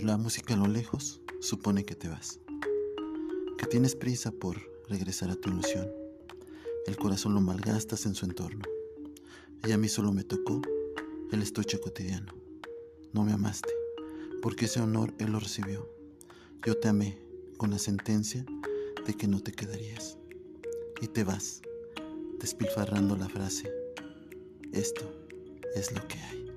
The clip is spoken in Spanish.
La música a lo lejos supone que te vas, que tienes prisa por regresar a tu ilusión. El corazón lo malgastas en su entorno. Y a mí solo me tocó el estuche cotidiano. No me amaste, porque ese honor él lo recibió. Yo te amé con la sentencia de que no te quedarías. Y te vas, despilfarrando la frase, esto es lo que hay.